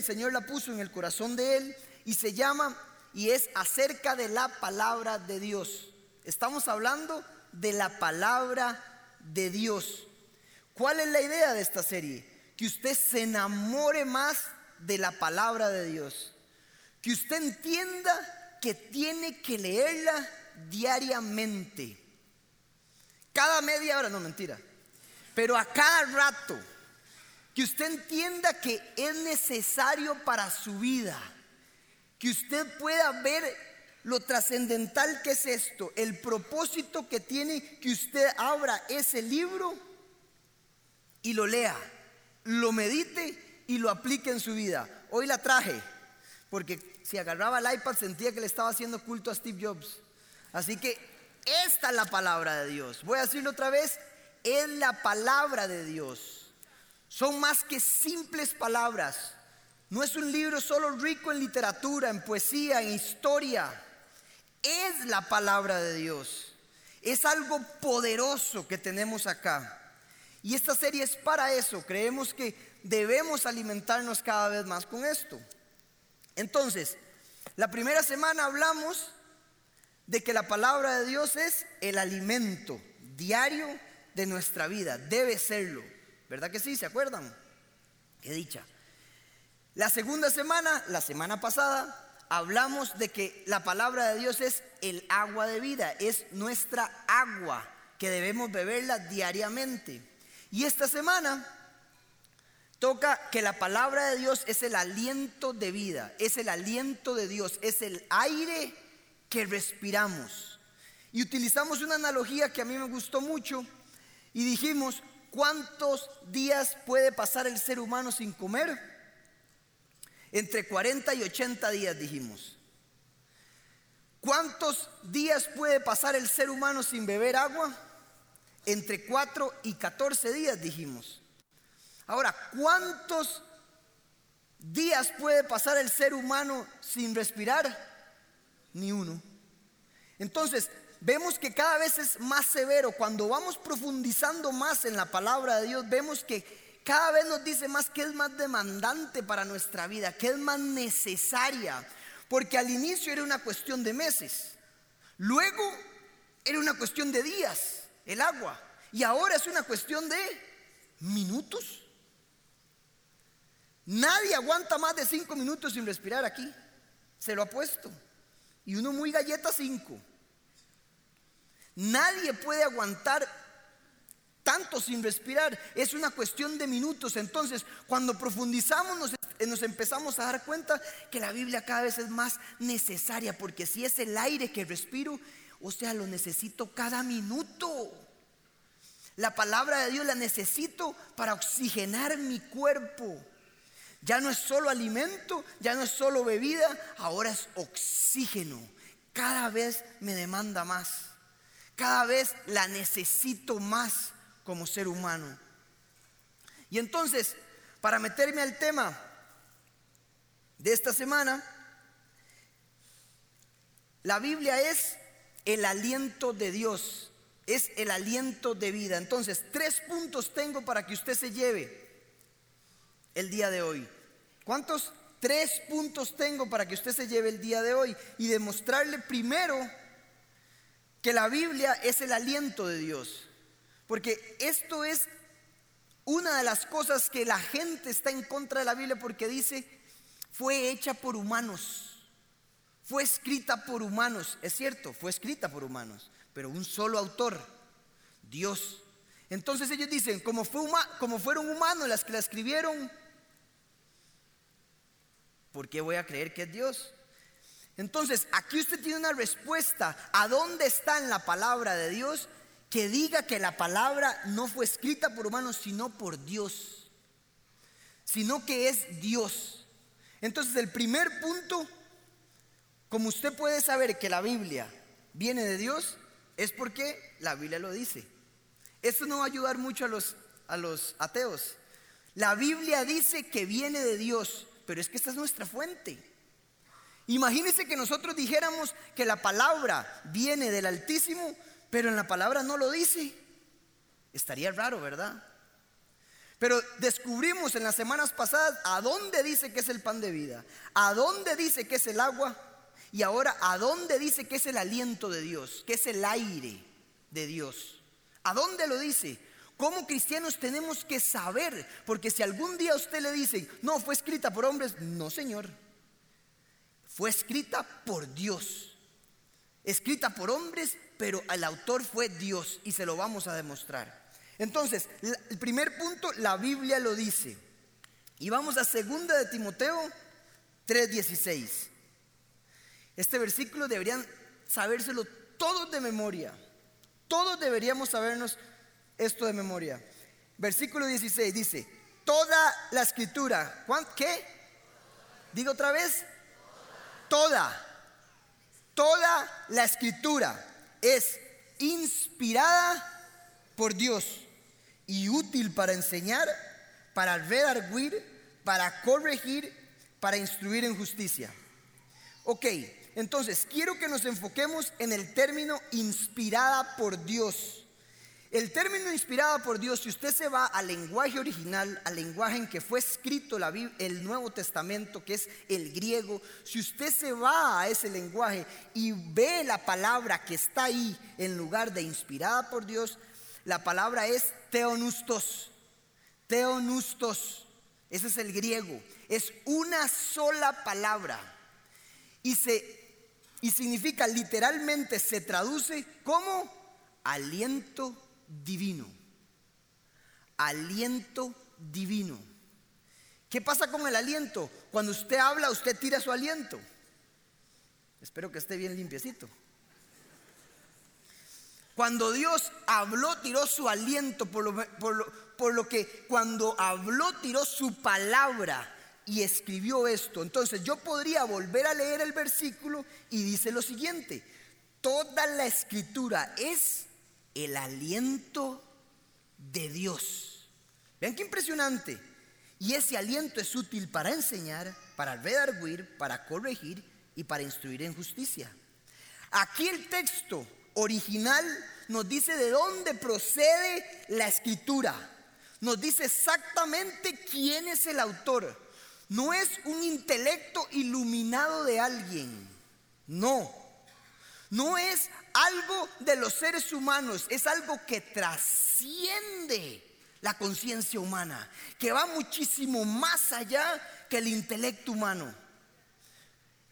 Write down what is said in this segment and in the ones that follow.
El Señor la puso en el corazón de Él y se llama y es acerca de la palabra de Dios. Estamos hablando de la palabra de Dios. ¿Cuál es la idea de esta serie? Que usted se enamore más de la palabra de Dios. Que usted entienda que tiene que leerla diariamente. Cada media hora, no mentira. Pero a cada rato. Que usted entienda que es necesario para su vida. Que usted pueda ver lo trascendental que es esto. El propósito que tiene que usted abra ese libro y lo lea. Lo medite y lo aplique en su vida. Hoy la traje. Porque si agarraba el iPad sentía que le estaba haciendo culto a Steve Jobs. Así que esta es la palabra de Dios. Voy a decirlo otra vez. Es la palabra de Dios. Son más que simples palabras. No es un libro solo rico en literatura, en poesía, en historia. Es la palabra de Dios. Es algo poderoso que tenemos acá. Y esta serie es para eso. Creemos que debemos alimentarnos cada vez más con esto. Entonces, la primera semana hablamos de que la palabra de Dios es el alimento diario de nuestra vida. Debe serlo. ¿Verdad que sí? ¿Se acuerdan? Qué dicha. La segunda semana, la semana pasada, hablamos de que la palabra de Dios es el agua de vida, es nuestra agua que debemos beberla diariamente. Y esta semana toca que la palabra de Dios es el aliento de vida, es el aliento de Dios, es el aire que respiramos. Y utilizamos una analogía que a mí me gustó mucho y dijimos, ¿Cuántos días puede pasar el ser humano sin comer? Entre 40 y 80 días dijimos. ¿Cuántos días puede pasar el ser humano sin beber agua? Entre 4 y 14 días dijimos. Ahora, ¿cuántos días puede pasar el ser humano sin respirar? Ni uno. Entonces, vemos que cada vez es más severo. Cuando vamos profundizando más en la palabra de Dios, vemos que cada vez nos dice más que es más demandante para nuestra vida, que es más necesaria. Porque al inicio era una cuestión de meses, luego era una cuestión de días, el agua, y ahora es una cuestión de minutos. Nadie aguanta más de cinco minutos sin respirar aquí, se lo ha puesto. Y uno muy galleta cinco. Nadie puede aguantar tanto sin respirar. Es una cuestión de minutos. Entonces, cuando profundizamos, nos, empezamos a dar cuenta que la Biblia cada vez es más necesaria, porque si es el aire que respiro, o sea, lo necesito cada minuto. La palabra de Dios la necesito para oxigenar mi cuerpo. Ya no es solo alimento, ya no es solo bebida, ahora es oxígeno. Cada vez me demanda más. Cada vez la necesito más como ser humano. Y entonces, para meterme al tema de esta semana, la Biblia es el aliento de Dios, es el aliento de vida. Entonces, tres puntos tengo para que usted se lleve el día de hoy. ¿Cuántos? Tres puntos tengo para que usted se lleve el día de hoy y demostrarle primero que la Biblia es el aliento de Dios. Porque esto es una de las cosas que la gente está en contra de la Biblia porque dice, fue hecha por humanos, fue escrita por humanos. Es cierto, fue escrita por humanos, pero un solo autor, Dios. Entonces ellos dicen, como, fue como fueron humanos las que la escribieron, ¿por qué voy a creer que es Dios? Entonces, aquí usted tiene una respuesta a dónde está en la palabra de Dios que diga que la palabra no fue escrita por humanos, sino por Dios, sino que es Dios. Entonces, el primer punto, como usted puede saber que la Biblia viene de Dios, es porque la Biblia lo dice. Esto no va a ayudar mucho a los, a los ateos. La Biblia dice que viene de Dios, pero es que esta es nuestra fuente. Imagínense que nosotros dijéramos que la palabra viene del Altísimo, pero en la palabra no lo dice. Estaría raro, ¿verdad? Pero descubrimos en las semanas pasadas a dónde dice que es el pan de vida, a dónde dice que es el agua y ahora a dónde dice que es el aliento de Dios, que es el aire de Dios. ¿A dónde lo dice? Como cristianos tenemos que saber, porque si algún día usted le dice, no, fue escrita por hombres, no señor, fue escrita por Dios, escrita por hombres, pero el autor fue Dios y se lo vamos a demostrar. Entonces, el primer punto, la Biblia lo dice. Y vamos a segunda de Timoteo 3:16. Este versículo deberían sabérselo todos de memoria. Todos deberíamos sabernos esto de memoria. Versículo 16 dice, toda la escritura, ¿qué? Digo otra vez, toda, toda la escritura es inspirada por Dios y útil para enseñar, para redarguir, para corregir, para instruir en justicia. Ok, entonces quiero que nos enfoquemos en el término inspirada por Dios. El término inspirada por Dios, si usted se va al lenguaje original, al lenguaje en que fue escrito el Nuevo Testamento, que es el griego, si usted se va a ese lenguaje y ve la palabra que está ahí en lugar de inspirada por Dios, la palabra es teonustos. Teonustos. Ese es el griego. Es una sola palabra. Y, se, y significa literalmente, se traduce como aliento divino. Aliento divino. ¿Qué pasa con el aliento? Cuando usted habla, usted tira su aliento. Espero que esté bien limpiecito. Cuando Dios habló, tiró su aliento, por lo, por lo, que cuando habló, tiró su palabra y escribió esto. Entonces yo podría volver a leer el versículo y dice lo siguiente, toda la escritura es el aliento de Dios. Vean qué impresionante. Y ese aliento es útil para enseñar, para redarguir, para corregir y para instruir en justicia. Aquí el texto original nos dice de dónde procede la escritura. Nos dice exactamente quién es el autor. No es un intelecto iluminado de alguien. No. No es algo de los seres humanos. Es algo que trasciende la conciencia humana. Que va muchísimo más allá que el intelecto humano.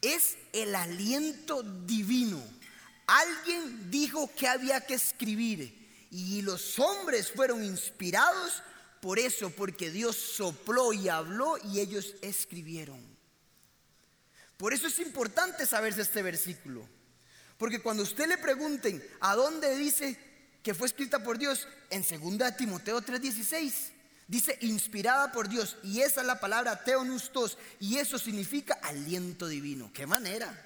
Es el aliento divino Alguien dijo que había que escribir y los hombres fueron inspirados por eso, porque Dios sopló y habló y ellos escribieron. Por eso es importante saberse este versículo. Porque cuando usted le pregunten a dónde dice que fue escrita por Dios, en 2 Timoteo 3:16, dice inspirada por Dios. Y esa es la palabra teonustos. Y eso significa aliento divino. ¿Qué manera?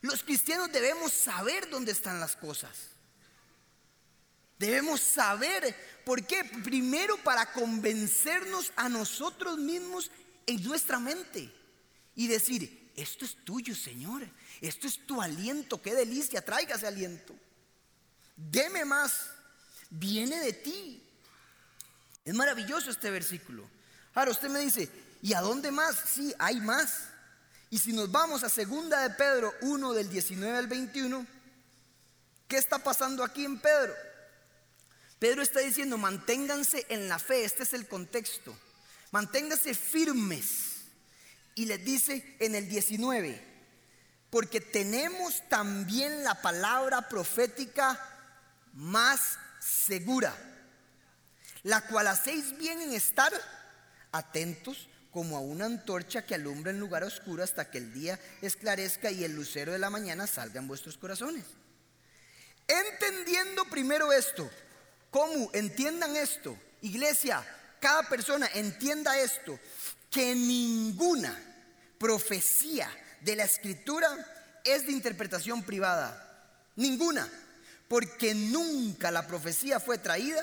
Los cristianos debemos saber dónde están las cosas. Debemos saber por qué. Primero para convencernos a nosotros mismos en nuestra mente y decir, esto es tuyo, Señor. Esto es tu aliento. Qué delicia. Tráigase aliento. Deme más. Viene de ti. Es maravilloso este versículo. Ahora usted me dice, ¿y a dónde más? Sí, hay más. Y si nos vamos a segunda de Pedro 1 del 19 al 21, ¿qué está pasando aquí en Pedro? Pedro está diciendo, manténganse en la fe, este es el contexto, manténganse firmes. Y les dice en el 19, porque tenemos también la palabra profética más segura, la cual hacéis bien en estar atentos como a una antorcha que alumbra en lugar oscuro hasta que el día esclarezca y el lucero de la mañana salga en vuestros corazones. Entendiendo primero esto, ¿cómo? Entiendan esto. Iglesia, cada persona entienda esto, que ninguna profecía de la escritura es de interpretación privada. Ninguna. Porque nunca la profecía fue traída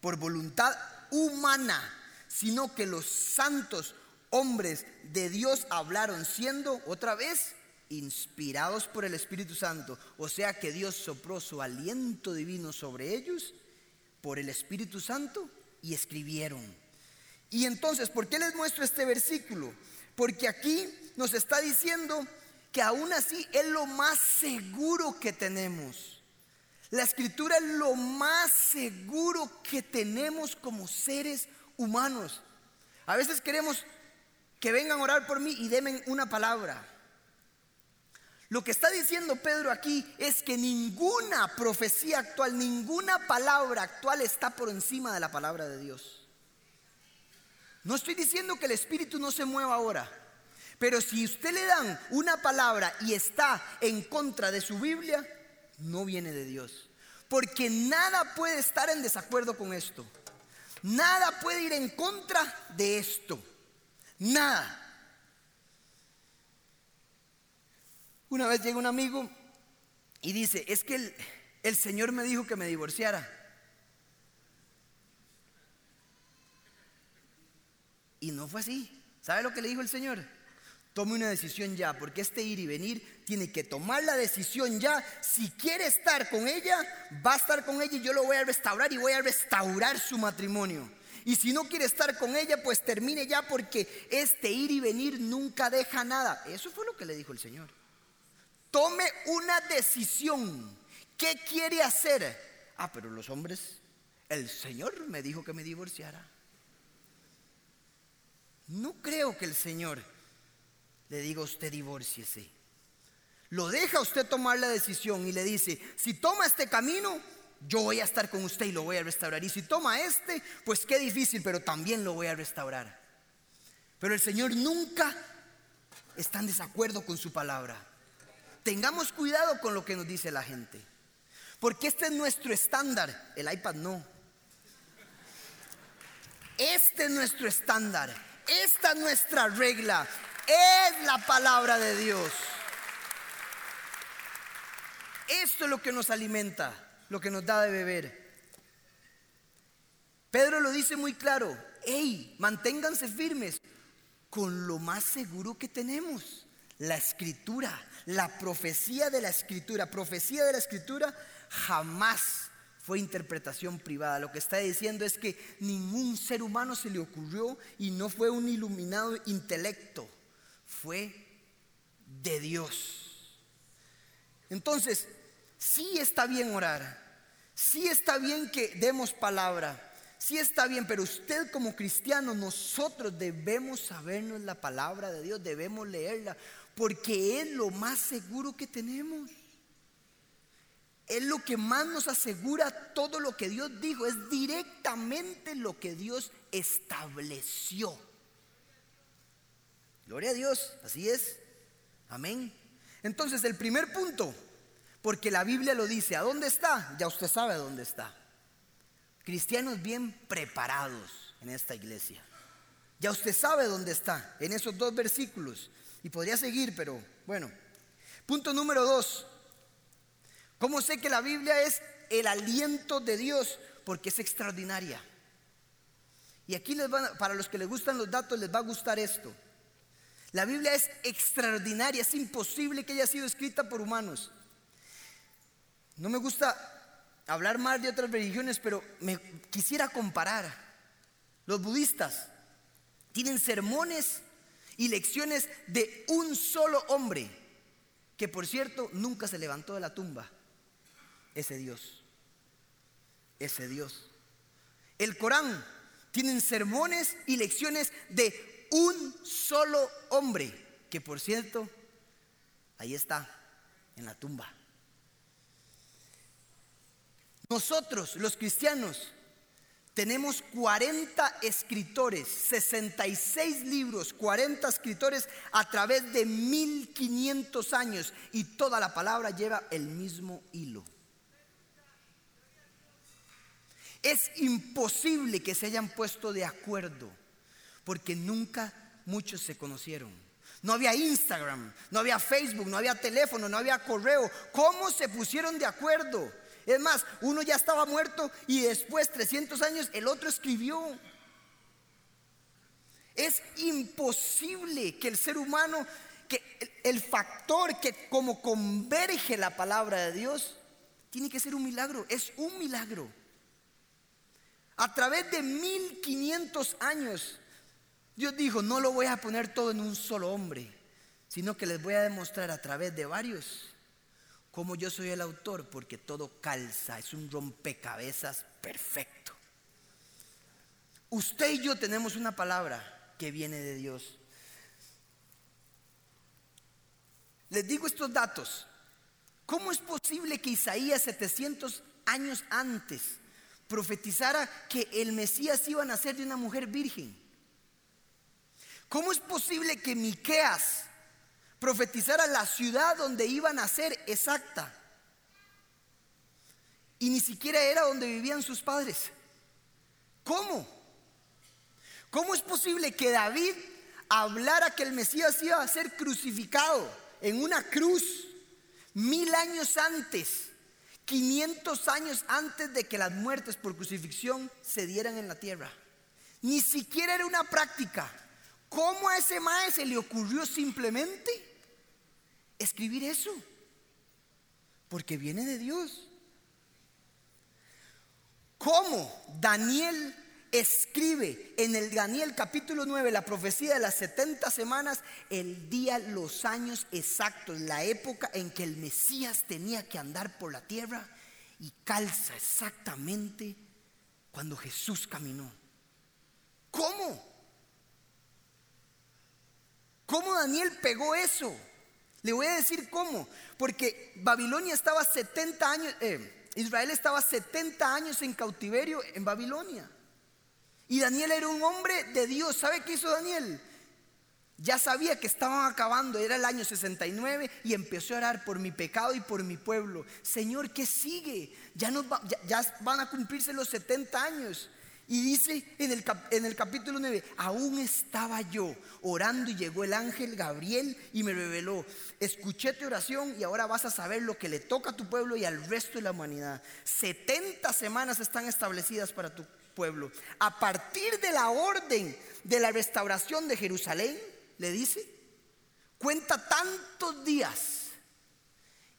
por voluntad humana sino que los santos hombres de Dios hablaron siendo otra vez inspirados por el Espíritu Santo. O sea que Dios sopró su aliento divino sobre ellos por el Espíritu Santo y escribieron. Y entonces, ¿por qué les muestro este versículo? Porque aquí nos está diciendo que aún así es lo más seguro que tenemos. La escritura es lo más seguro que tenemos como seres humanos. A veces queremos que vengan a orar por mí y denme una palabra. Lo que está diciendo Pedro aquí es que ninguna profecía actual, ninguna palabra actual está por encima de la palabra de Dios. No estoy diciendo que el Espíritu no se mueva ahora, pero si usted le dan una palabra y está en contra de su Biblia, no viene de Dios. Porque nada puede estar en desacuerdo con esto. Nada puede ir en contra de esto. Nada. Una vez llega un amigo y dice, es que el, el Señor me dijo que me divorciara. Y no fue así. ¿Sabe lo que le dijo el Señor? Tome una decisión ya, porque este ir y venir tiene que tomar la decisión ya. Si quiere estar con ella, va a estar con ella y yo lo voy a restaurar y voy a restaurar su matrimonio. Y si no quiere estar con ella, pues termine ya porque este ir y venir nunca deja nada. Eso fue lo que le dijo el Señor. Tome una decisión. ¿Qué quiere hacer? Ah, pero los hombres, el Señor me dijo que me divorciara. No creo que el Señor le diga usted divórciese. Lo deja usted tomar la decisión y le dice, si toma este camino, yo voy a estar con usted y lo voy a restaurar. Y si toma este, pues qué difícil, pero también lo voy a restaurar. Pero el Señor nunca está en desacuerdo con su palabra. Tengamos cuidado con lo que nos dice la gente. Porque este es nuestro estándar. El iPad no. Este es nuestro estándar. Esta es nuestra regla. Es la palabra de Dios. Esto es lo que nos alimenta, lo que nos da de beber. Pedro lo dice muy claro. Hey, manténganse firmes con lo más seguro que tenemos. La escritura, la profecía de la escritura. Profecía de la escritura jamás fue interpretación privada. Lo que está diciendo es que ningún ser humano se le ocurrió y no fue un iluminado intelecto, fue de Dios. Entonces, sí está bien orar, sí está bien que demos palabra, sí está bien, pero usted como cristiano, nosotros debemos sabernos la palabra de Dios, debemos leerla, porque es lo más seguro que tenemos es lo que más nos asegura todo lo que Dios dijo, es directamente lo que Dios estableció. Gloria a Dios, así es. Amén. Entonces, el primer punto, porque la Biblia lo dice, ¿a dónde está? Ya usted sabe dónde está. Cristianos bien preparados en esta iglesia. Ya usted sabe dónde está, en esos dos versículos. Y podría seguir, pero bueno. Punto número dos, ¿Cómo sé que la Biblia es el aliento de Dios? Porque es extraordinaria. Y aquí les van, para los que les gustan los datos les va a gustar esto. La Biblia es extraordinaria, es imposible que haya sido escrita por humanos. No me gusta hablar más de otras religiones, pero me quisiera comparar. Los budistas tienen sermones y lecciones de un solo hombre, que por cierto nunca se levantó de la tumba ese Dios. Ese Dios. El Corán tiene sermones y lecciones de un solo hombre, que por cierto, ahí está, en la tumba. Nosotros, los cristianos, tenemos 40 escritores, 66 libros, 40 escritores a través de 1500 años y toda la palabra lleva el mismo hilo. Es imposible que se hayan puesto de acuerdo, porque nunca muchos se conocieron. No había Instagram, no había Facebook, no había teléfono, no había correo. ¿Cómo se pusieron de acuerdo? Es más, uno ya estaba muerto y después, 300 años, el otro escribió. Es imposible que el ser humano, que el factor que como converge la palabra de Dios, tiene que ser un milagro, es un milagro. A través de 1500 años, Dios dijo, no lo voy a poner todo en un solo hombre, sino que les voy a demostrar a través de varios cómo yo soy el autor, porque todo calza, es un rompecabezas perfecto. Usted y yo tenemos una palabra que viene de Dios. Les digo estos datos. ¿Cómo es posible que Isaías 700 años antes profetizara que el Mesías iba a nacer de una mujer virgen? ¿Cómo es posible que Miqueas profetizara la ciudad donde iba a nacer exacta? Y ni siquiera era donde vivían sus padres. ¿Cómo? ¿Cómo es posible que David hablara que el Mesías iba a ser crucificado en una cruz mil años antes, 500 años antes de que las muertes por crucifixión se dieran en la tierra. Ni siquiera era una práctica. ¿Cómo a ese maestro se le ocurrió simplemente escribir eso? Porque viene de Dios. ¿Cómo Daniel escribe en el Daniel capítulo 9 la profecía de las 70 semanas, el día, los años exactos, la época en que el Mesías tenía que andar por la tierra y calza exactamente cuando Jesús caminó. ¿Cómo? ¿Cómo Daniel pegó eso? Le voy a decir cómo. Porque Babilonia estaba 70 años, eh, Israel estaba 70 años en cautiverio en Babilonia. Y Daniel era un hombre de Dios. ¿Sabe qué hizo Daniel? Ya sabía que estaban acabando, era el año 69 y empezó a orar por mi pecado y por mi pueblo. Señor, ¿qué sigue? Ya, ya, van a cumplirse los 70 años. Y dice en el, en el capítulo 9, aún estaba yo orando y llegó el ángel Gabriel y me reveló, escuché tu oración y ahora vas a saber lo que le toca a tu pueblo y al resto de la humanidad. 70 semanas están establecidas para tu pueblo. A partir de la orden de la restauración de Jerusalén, le dice, cuenta tantos días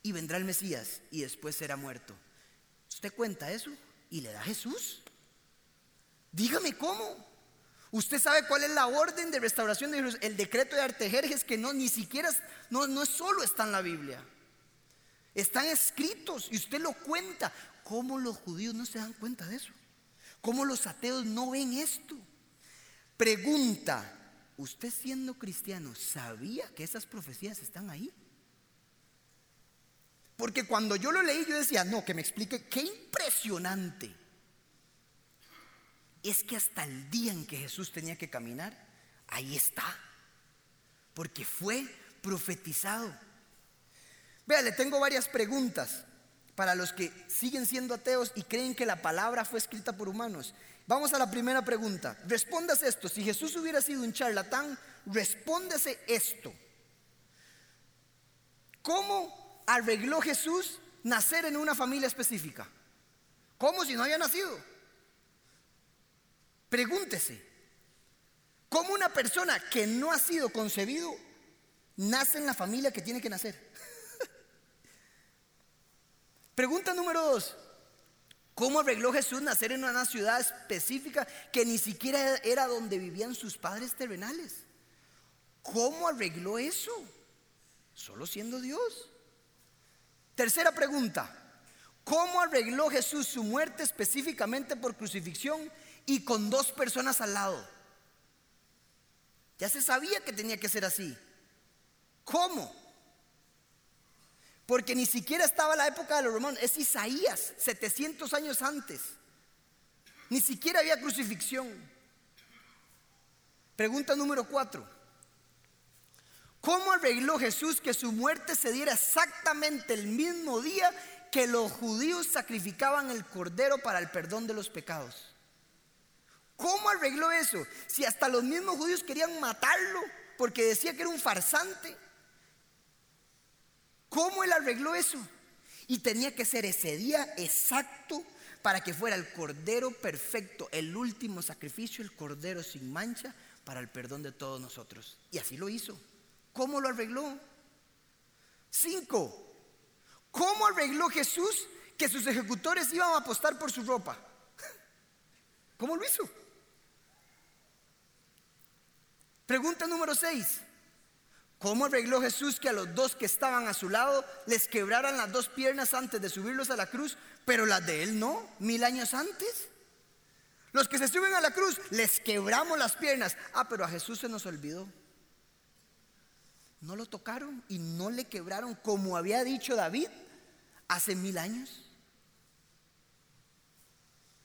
y vendrá el Mesías y después será muerto. ¿Usted cuenta eso y le da Jesús? Dígame cómo. Usted sabe cuál es la orden de restauración de Jerusalén, el decreto de Artejerjes que no ni siquiera no, no solo está en la Biblia. Están escritos y usted lo cuenta. ¿Cómo los judíos no se dan cuenta de eso? ¿Cómo los ateos no ven esto? Pregunta, ¿usted siendo cristiano sabía que esas profecías están ahí? Porque cuando yo lo leí yo decía, no, que me explique, qué impresionante. Es que hasta el día en que Jesús tenía que caminar, ahí está. Porque fue profetizado. Vea, le tengo varias preguntas para los que siguen siendo ateos y creen que la palabra fue escrita por humanos. Vamos a la primera pregunta. Respóndase esto. Si Jesús hubiera sido un charlatán, respóndase esto. ¿Cómo arregló Jesús nacer en una familia específica? ¿Cómo si no había nacido? Pregúntese. ¿Cómo una persona que no ha sido concebido nace en la familia que tiene que nacer? Pregunta número dos. ¿Cómo arregló Jesús nacer en una ciudad específica que ni siquiera era donde vivían sus padres terrenales? ¿Cómo arregló eso? Solo siendo Dios. Tercera pregunta. ¿Cómo arregló Jesús su muerte específicamente por crucifixión y con dos personas al lado? Ya se sabía que tenía que ser así. ¿Cómo? Porque ni siquiera estaba la época de los romanos, es Isaías, 700 años antes. Ni siquiera había crucifixión. Pregunta número 4. ¿Cómo arregló Jesús que su muerte se diera exactamente el mismo día que los judíos sacrificaban el cordero para el perdón de los pecados? ¿Cómo arregló eso? Si hasta los mismos judíos querían matarlo porque decía que era un farsante. ¿Cómo él arregló eso? Y tenía que ser ese día exacto para que fuera el cordero perfecto, el último sacrificio, el cordero sin mancha para el perdón de todos nosotros. Y así lo hizo. ¿Cómo lo arregló? Cinco. ¿Cómo arregló Jesús que sus ejecutores iban a apostar por su ropa? ¿Cómo lo hizo? Pregunta número 6. ¿Cómo arregló Jesús que a los dos que estaban a su lado les quebraran las dos piernas antes de subirlos a la cruz, pero las de él no, mil años antes? Los que se suben a la cruz, les quebramos las piernas. Ah, pero a Jesús se nos olvidó. No lo tocaron y no le quebraron como había dicho David hace mil años.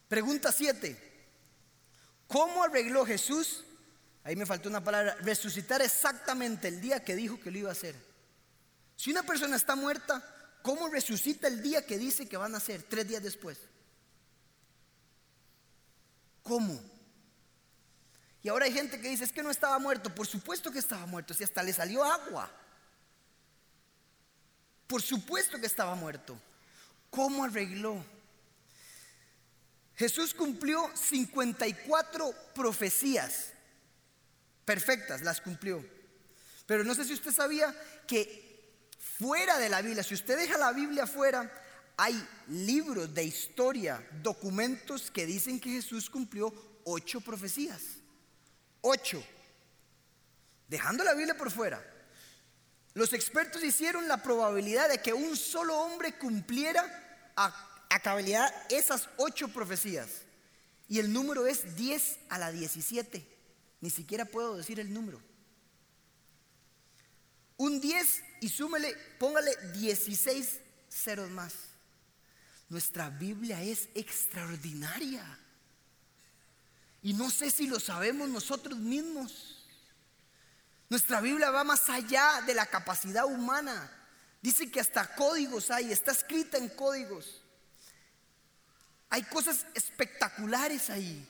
Pregunta 7. ¿Cómo arregló Jesús? Ahí me faltó una palabra, resucitar exactamente el día que dijo que lo iba a hacer. Si una persona está muerta, ¿cómo resucita el día que dice que van a hacer? Tres días después. ¿Cómo? Y ahora hay gente que dice, es que no estaba muerto. Por supuesto que estaba muerto, si hasta le salió agua. Por supuesto que estaba muerto. ¿Cómo arregló? Jesús cumplió 54 profecías. Perfectas, las cumplió. Pero no sé si usted sabía que fuera de la Biblia, si usted deja la Biblia fuera, hay libros de historia, documentos que dicen que Jesús cumplió ocho profecías. Ocho. Dejando la Biblia por fuera. Los expertos hicieron la probabilidad de que un solo hombre cumpliera a a cabalidad esas ocho profecías. Y el número es 10 a la 17. Ni siquiera puedo decir el número. Un 10 y súmele, póngale 16 ceros más. Nuestra Biblia es extraordinaria. Y no sé si lo sabemos nosotros mismos. Nuestra Biblia va más allá de la capacidad humana. Dice que hasta códigos hay, está escrita en códigos. Hay cosas espectaculares ahí.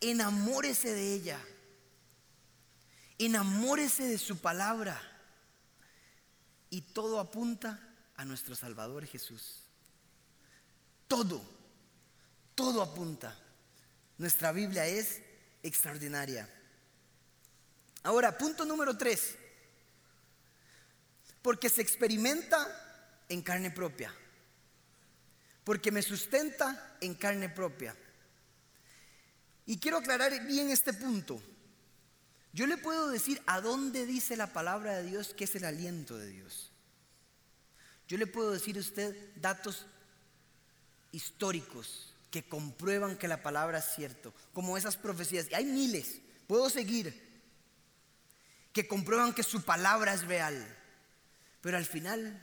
Enamórese de ella. Enamórese de su palabra. Y todo apunta a nuestro Salvador Jesús. Todo, todo apunta. Nuestra Biblia es extraordinaria. Ahora, punto número tres. Porque se experimenta en carne propia porque me sustenta en carne propia. Y quiero aclarar bien este punto. Yo le puedo decir a dónde dice la palabra de Dios que es el aliento de Dios. Yo le puedo decir a usted datos históricos que comprueban que la palabra es cierto, como esas profecías. Y hay miles, puedo seguir, que comprueban que su palabra es real. Pero al final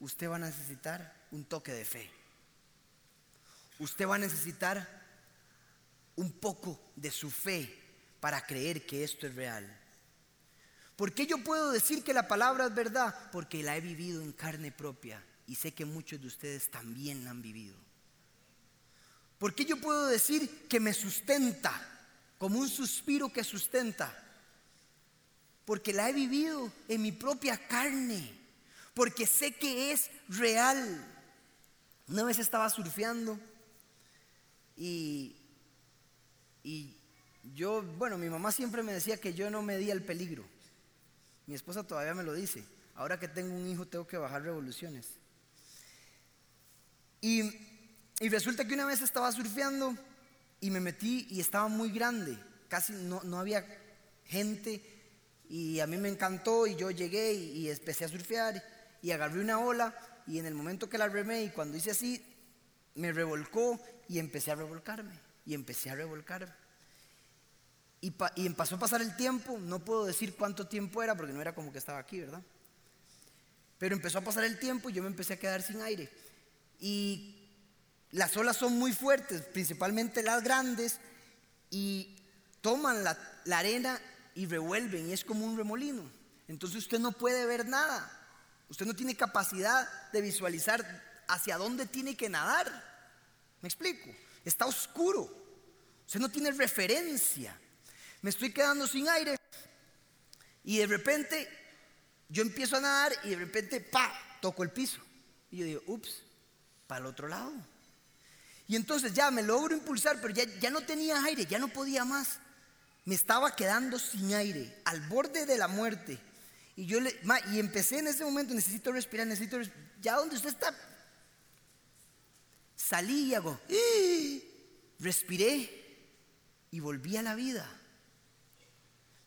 usted va a necesitar un toque de fe usted va a necesitar un poco de su fe para creer que esto es real. ¿Por qué yo puedo decir que la palabra es verdad? Porque la he vivido en carne propia y sé que muchos de ustedes también la han vivido. ¿Por qué yo puedo decir que me sustenta como un suspiro que sustenta? Porque la he vivido en mi propia carne, porque sé que es real. Una vez estaba surfeando y, yo, bueno, mi mamá siempre me decía que yo no medía el peligro. Mi esposa todavía me lo dice. Ahora que tengo un hijo tengo que bajar revoluciones. Y, resulta que una vez estaba surfeando y me metí y estaba muy grande. Casi no, no había gente y a mí me encantó y yo llegué y, y, empecé a surfear y agarré una ola y en el momento que la remé y cuando hice así me revolcó y empecé a revolcarme, y empecé a revolcarme. Y, y pasó a pasar el tiempo, no puedo decir cuánto tiempo era porque no era como que estaba aquí, ¿verdad? Pero empezó a pasar el tiempo y yo me empecé a quedar sin aire. Y las olas son muy fuertes, principalmente las grandes, y toman la, la arena y revuelven, y es como un remolino. Entonces usted no puede ver nada, usted no tiene capacidad de visualizar hacia dónde tiene que nadar. ¿Me explico? Está oscuro. Usted no tiene referencia. Me estoy quedando sin aire. Y de repente yo empiezo a nadar y de repente, pa, toco el piso. Y yo digo, ups, para el otro lado. Y entonces ya me logro impulsar, pero ya, ya no tenía aire, ya no podía más. Me estaba quedando sin aire, al borde de la muerte. Y yo le, y empecé en ese momento, necesito respirar, necesito respirar. Ya donde usted está Salí y hago, ¡Ah! respiré y volví a la vida.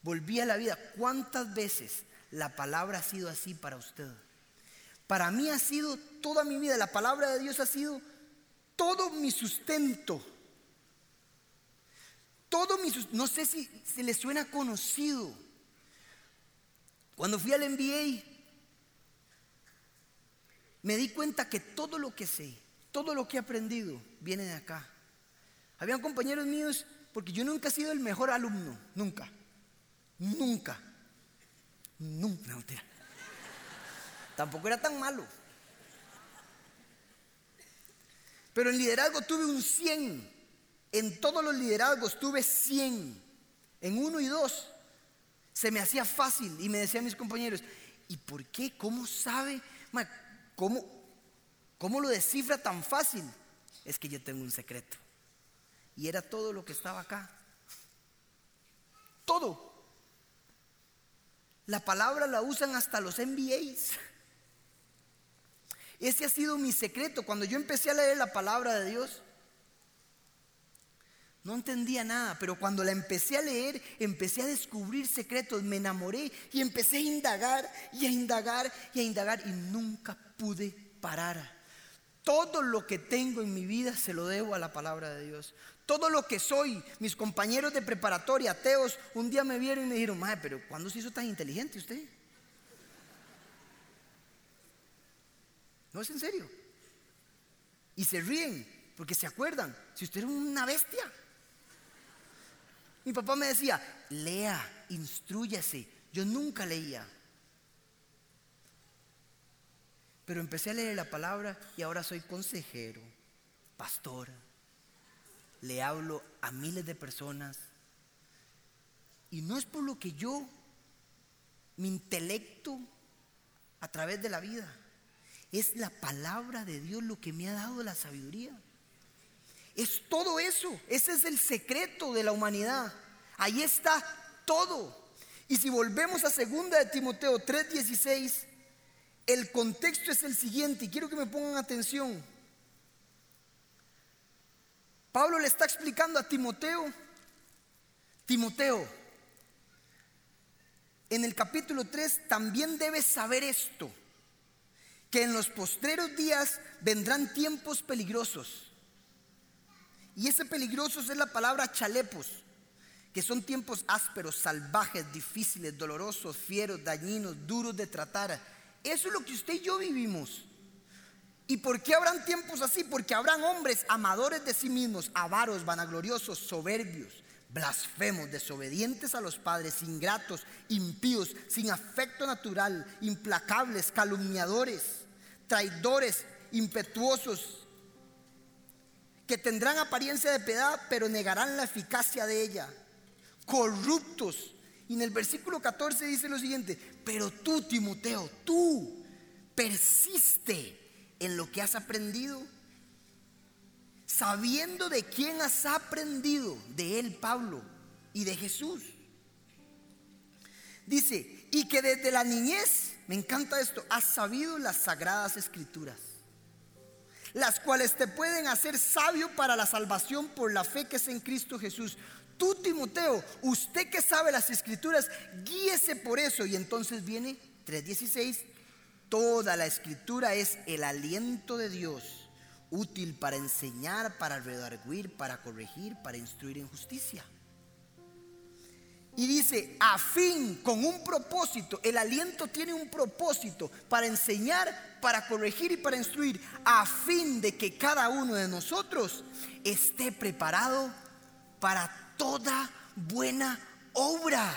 Volví a la vida. ¿Cuántas veces la palabra ha sido así para usted? Para mí ha sido toda mi vida. La palabra de Dios ha sido todo mi sustento. Todo mi sustento. No sé si se le suena conocido. Cuando fui al MBA, me di cuenta que todo lo que sé, todo lo que he aprendido, viene de acá. Habían compañeros míos, porque yo nunca he sido el mejor alumno, nunca, nunca, nunca, no, Tampoco era tan malo. Pero en liderazgo tuve un 100. En todos los liderazgos tuve 100. En uno y dos se me hacía fácil y me decían mis compañeros, ¿y por qué? ¿Cómo sabe? ¿Cómo, ¿Cómo lo descifra tan fácil? Es que yo tengo un secreto. Y era todo lo que estaba acá. Todo. La palabra la usan hasta los MBAs. Ese ha sido mi secreto. Cuando yo empecé a leer la palabra de Dios, no entendía nada, pero cuando la empecé a leer, empecé a descubrir secretos, me enamoré y empecé a indagar y a indagar y a indagar y nunca pude parar. Todo lo que tengo en mi vida se lo debo a la palabra de Dios. Todo lo que soy, mis compañeros de preparatoria, ateos, un día me vieron y me dijeron, madre, pero ¿cuándo se hizo tan inteligente usted? No es en serio. Y se ríen porque se acuerdan, si usted era una bestia. Mi papá me decía, lea, instruyase. Yo nunca leía. Pero empecé a leer la palabra y ahora soy consejero, pastor. Le hablo a miles de personas. Y no es por lo que yo, mi intelecto, a través de la vida, es la palabra de Dios lo que me ha dado la sabiduría. Es todo eso. Ese es el secreto de la humanidad. Ahí está todo. Y si volvemos a segunda de Timoteo 3:16, el contexto es el siguiente y quiero que me pongan atención. Pablo le está explicando a Timoteo, Timoteo, en el capítulo 3 también debes saber esto, que en los postreros días vendrán tiempos peligrosos. Y ese peligroso es la palabra chalepos, que son tiempos ásperos, salvajes, difíciles, dolorosos, fieros, dañinos, duros de tratar eso es lo que usted y yo vivimos. ¿Y por qué habrán tiempos así? Porque habrán hombres amadores de sí mismos, avaros, vanagloriosos, soberbios, blasfemos, desobedientes a los padres, ingratos, impíos, sin afecto natural, implacables, calumniadores, traidores, impetuosos, que tendrán apariencia de piedad, pero negarán la eficacia de ella, corruptos, y en el versículo 14 dice lo siguiente, pero tú, Timoteo, tú persiste en lo que has aprendido, sabiendo de quién has aprendido, de él, Pablo, y de Jesús. Dice, y que desde la niñez, me encanta esto, has sabido las sagradas escrituras, las cuales te pueden hacer sabio para la salvación por la fe que es en Cristo Jesús. Tú, Timoteo, usted que sabe las escrituras, guíese por eso. Y entonces viene 3.16, toda la escritura es el aliento de Dios, útil para enseñar, para redarguir, para corregir, para instruir en justicia. Y dice, a fin, con un propósito, el aliento tiene un propósito para enseñar, para corregir y para instruir, a fin de que cada uno de nosotros esté preparado para toda buena obra.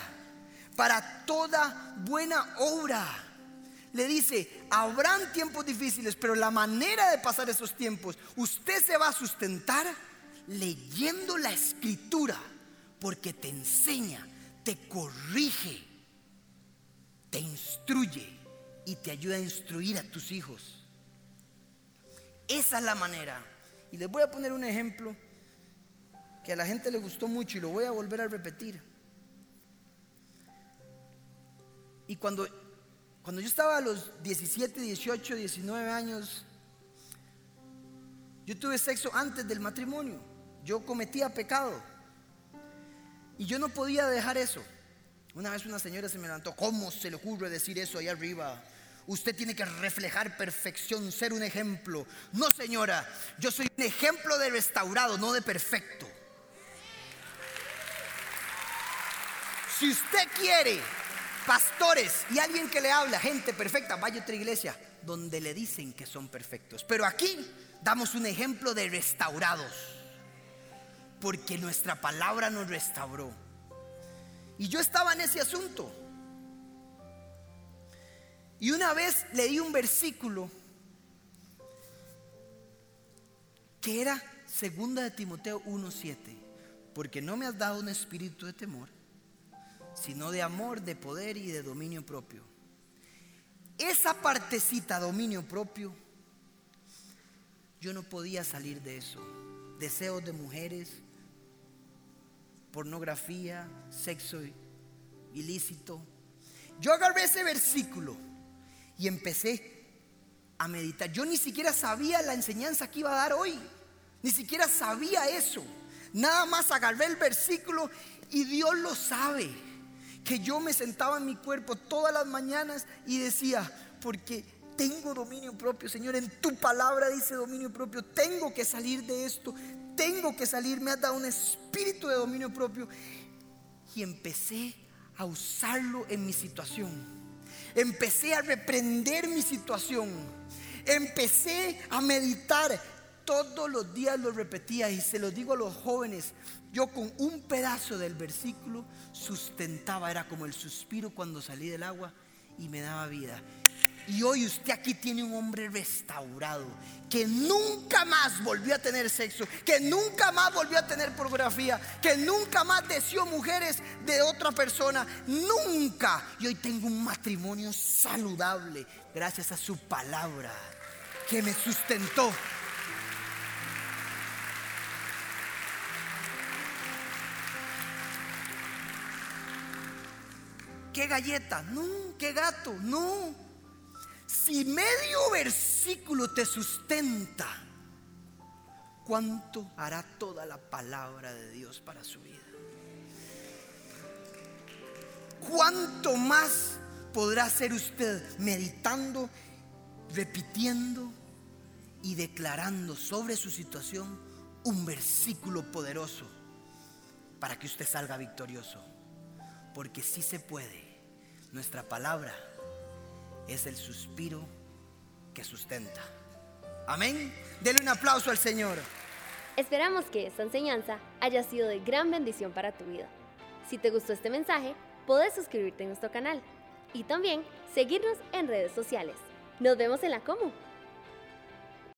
Para toda buena obra. Le dice, habrán tiempos difíciles, pero la manera de pasar esos tiempos, usted se va a sustentar leyendo la escritura, porque te enseña, te corrige, te instruye y te ayuda a instruir a tus hijos. Esa es la manera. Y les voy a poner un ejemplo que a la gente le gustó mucho y lo voy a volver a repetir. Y cuando, cuando yo estaba a los 17, 18, 19 años, yo tuve sexo antes del matrimonio. Yo cometía pecado. Y yo no podía dejar eso. Una vez una señora se me levantó, ¿cómo se le ocurre decir eso ahí arriba? Usted tiene que reflejar perfección, ser un ejemplo. No, señora, yo soy un ejemplo de restaurado, no de perfecto. Si usted quiere pastores y alguien que le habla, gente perfecta, vaya otra iglesia donde le dicen que son perfectos. Pero aquí damos un ejemplo de restaurados, porque nuestra palabra nos restauró. Y yo estaba en ese asunto. Y una vez leí un versículo que era segunda de Timoteo 1:7, porque no me has dado un espíritu de temor, sino de amor, de poder y de dominio propio. Esa partecita, dominio propio, yo no podía salir de eso. Deseos de mujeres, pornografía, sexo ilícito. Yo agarré ese versículo y empecé a meditar. Yo ni siquiera sabía la enseñanza que iba a dar hoy. Ni siquiera sabía eso. Nada más agarré el versículo y Dios lo sabe. Que yo me sentaba en mi cuerpo todas las mañanas y decía, porque tengo dominio propio, Señor, en tu palabra dice dominio propio, tengo que salir de esto, tengo que salir, me has dado un espíritu de dominio propio. Y empecé a usarlo en mi situación empecé a reprender mi situación, empecé a meditar. Todos los días lo repetía y se lo digo a los jóvenes. Yo con un pedazo del versículo sustentaba, era como el suspiro cuando salí del agua y me daba vida. Y hoy usted aquí tiene un hombre restaurado, que nunca más volvió a tener sexo, que nunca más volvió a tener pornografía, que nunca más deseó mujeres de otra persona, nunca. Y hoy tengo un matrimonio saludable gracias a su palabra que me sustentó. ¿Qué galleta? No, qué gato, no. Si medio versículo te sustenta, ¿cuánto hará toda la palabra de Dios para su vida? ¿Cuánto más podrá ser usted meditando, repitiendo y declarando sobre su situación un versículo poderoso para que usted salga victorioso? Porque si se puede. Nuestra palabra es el suspiro que sustenta. Amén. Dele un aplauso al Señor. Esperamos que esta enseñanza haya sido de gran bendición para tu vida. Si te gustó este mensaje, puedes suscribirte a nuestro canal y también seguirnos en redes sociales. Nos vemos en la Como.